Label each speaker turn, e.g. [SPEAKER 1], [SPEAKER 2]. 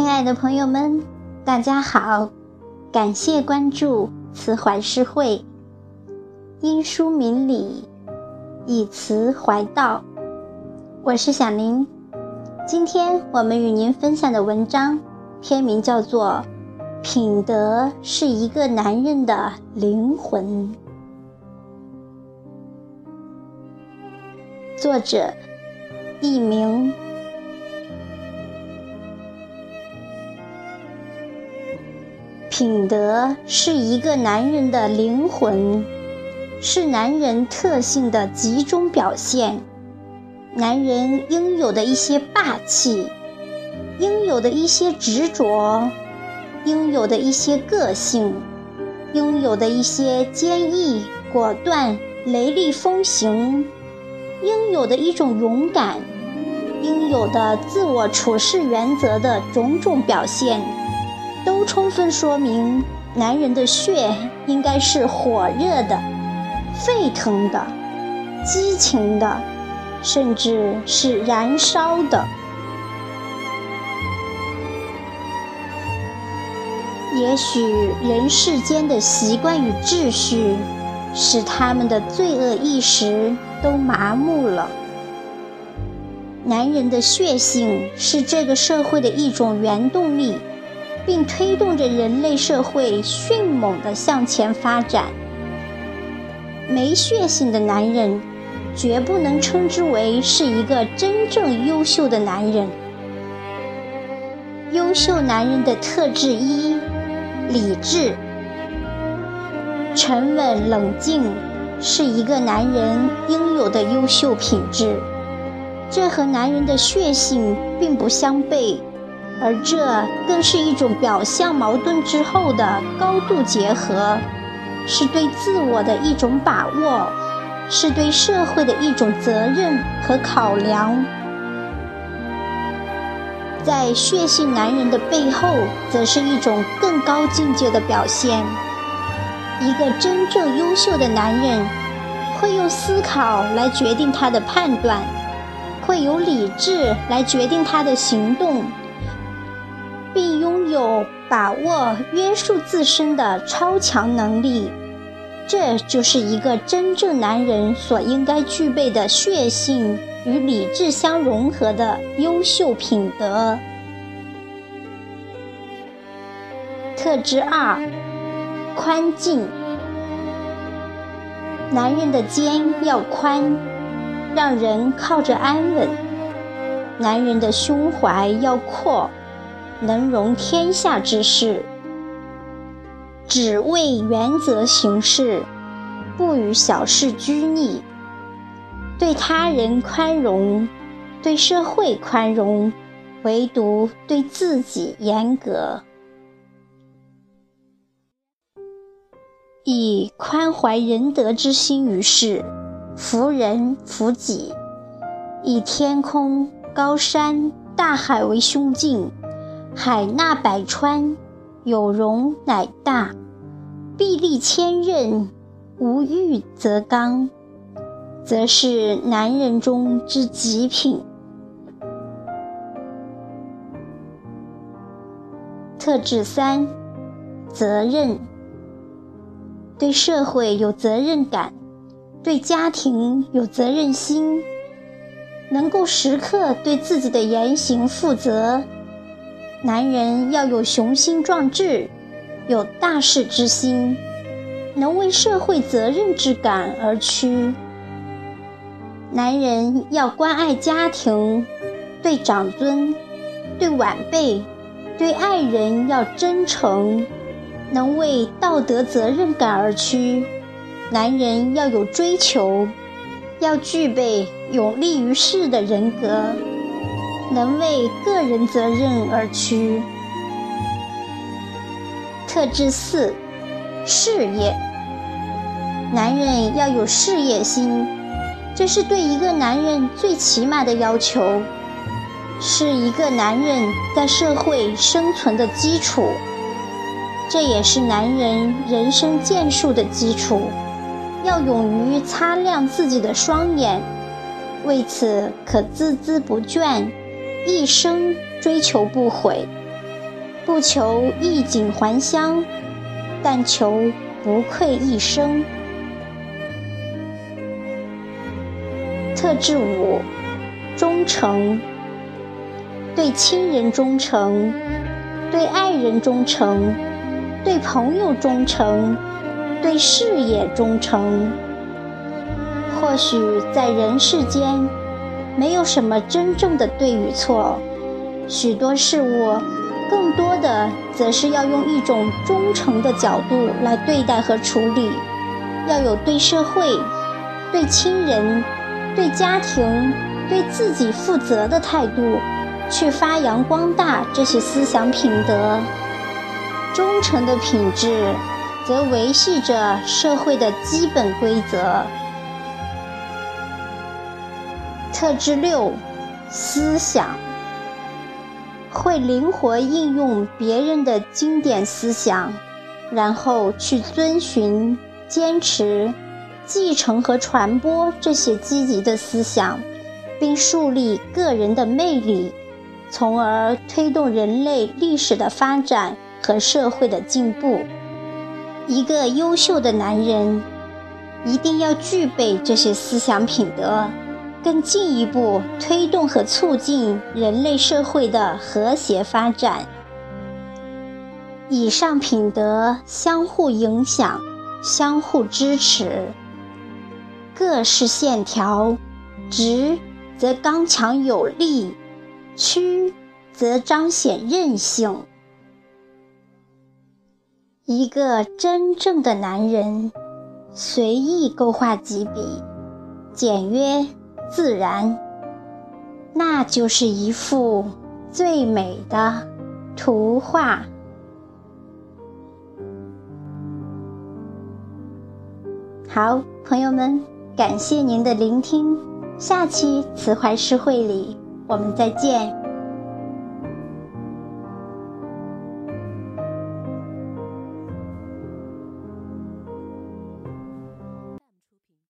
[SPEAKER 1] 亲爱的朋友们，大家好！感谢关注慈怀诗会，因书明理，以词怀道。我是小林。今天我们与您分享的文章篇名叫做《品德是一个男人的灵魂》，作者佚名。品德是一个男人的灵魂，是男人特性的集中表现。男人应有的一些霸气，应有的一些执着，应有的一些个性，应有的一些坚毅果断、雷厉风行，应有的一种勇敢，应有的自我处事原则的种种表现。都充分说明，男人的血应该是火热的、沸腾的、激情的，甚至是燃烧的。也许人世间的习惯与秩序，使他们的罪恶意识都麻木了。男人的血性是这个社会的一种原动力。并推动着人类社会迅猛地向前发展。没血性的男人，绝不能称之为是一个真正优秀的男人。优秀男人的特质一：理智、沉稳、冷静，是一个男人应有的优秀品质。这和男人的血性并不相悖。而这更是一种表象矛盾之后的高度结合，是对自我的一种把握，是对社会的一种责任和考量。在血性男人的背后，则是一种更高境界的表现。一个真正优秀的男人，会用思考来决定他的判断，会有理智来决定他的行动。有把握约束自身的超强能力，这就是一个真正男人所应该具备的血性与理智相融合的优秀品德。特质二：宽劲。男人的肩要宽，让人靠着安稳；男人的胸怀要阔。能容天下之事，只为原则行事，不与小事拘泥。对他人宽容，对社会宽容，唯独对自己严格。以宽怀仁德之心于世，服人服己。以天空、高山、大海为胸襟。海纳百川，有容乃大；臂力千仞，无欲则刚，则是男人中之极品。特质三：责任。对社会有责任感，对家庭有责任心，能够时刻对自己的言行负责。男人要有雄心壮志，有大事之心，能为社会责任之感而屈。男人要关爱家庭，对长孙、对晚辈、对爱人要真诚，能为道德责任感而屈。男人要有追求，要具备有利于世的人格。能为个人责任而屈。特质四：事业。男人要有事业心，这是对一个男人最起码的要求，是一个男人在社会生存的基础，这也是男人人生建树的基础。要勇于擦亮自己的双眼，为此可孜孜不倦。一生追求不悔，不求衣锦还乡，但求不愧一生。特质五：忠诚。对亲人忠诚，对爱人忠诚，对朋友忠诚，对事业忠诚。或许在人世间，没有什么真正的对与错，许多事物，更多的则是要用一种忠诚的角度来对待和处理，要有对社会、对亲人、对家庭、对自己负责的态度。去发扬光大这些思想品德，忠诚的品质，则维系着社会的基本规则。特质六：思想会灵活应用别人的经典思想，然后去遵循、坚持、继承和传播这些积极的思想，并树立个人的魅力。从而推动人类历史的发展和社会的进步。一个优秀的男人一定要具备这些思想品德，更进一步推动和促进人类社会的和谐发展。以上品德相互影响，相互支持，各是线条，直则刚强有力。曲则彰显韧性。一个真正的男人，随意勾画几笔，简约自然，那就是一幅最美的图画。好，朋友们，感谢您的聆听，下期慈怀诗会里。我们再见。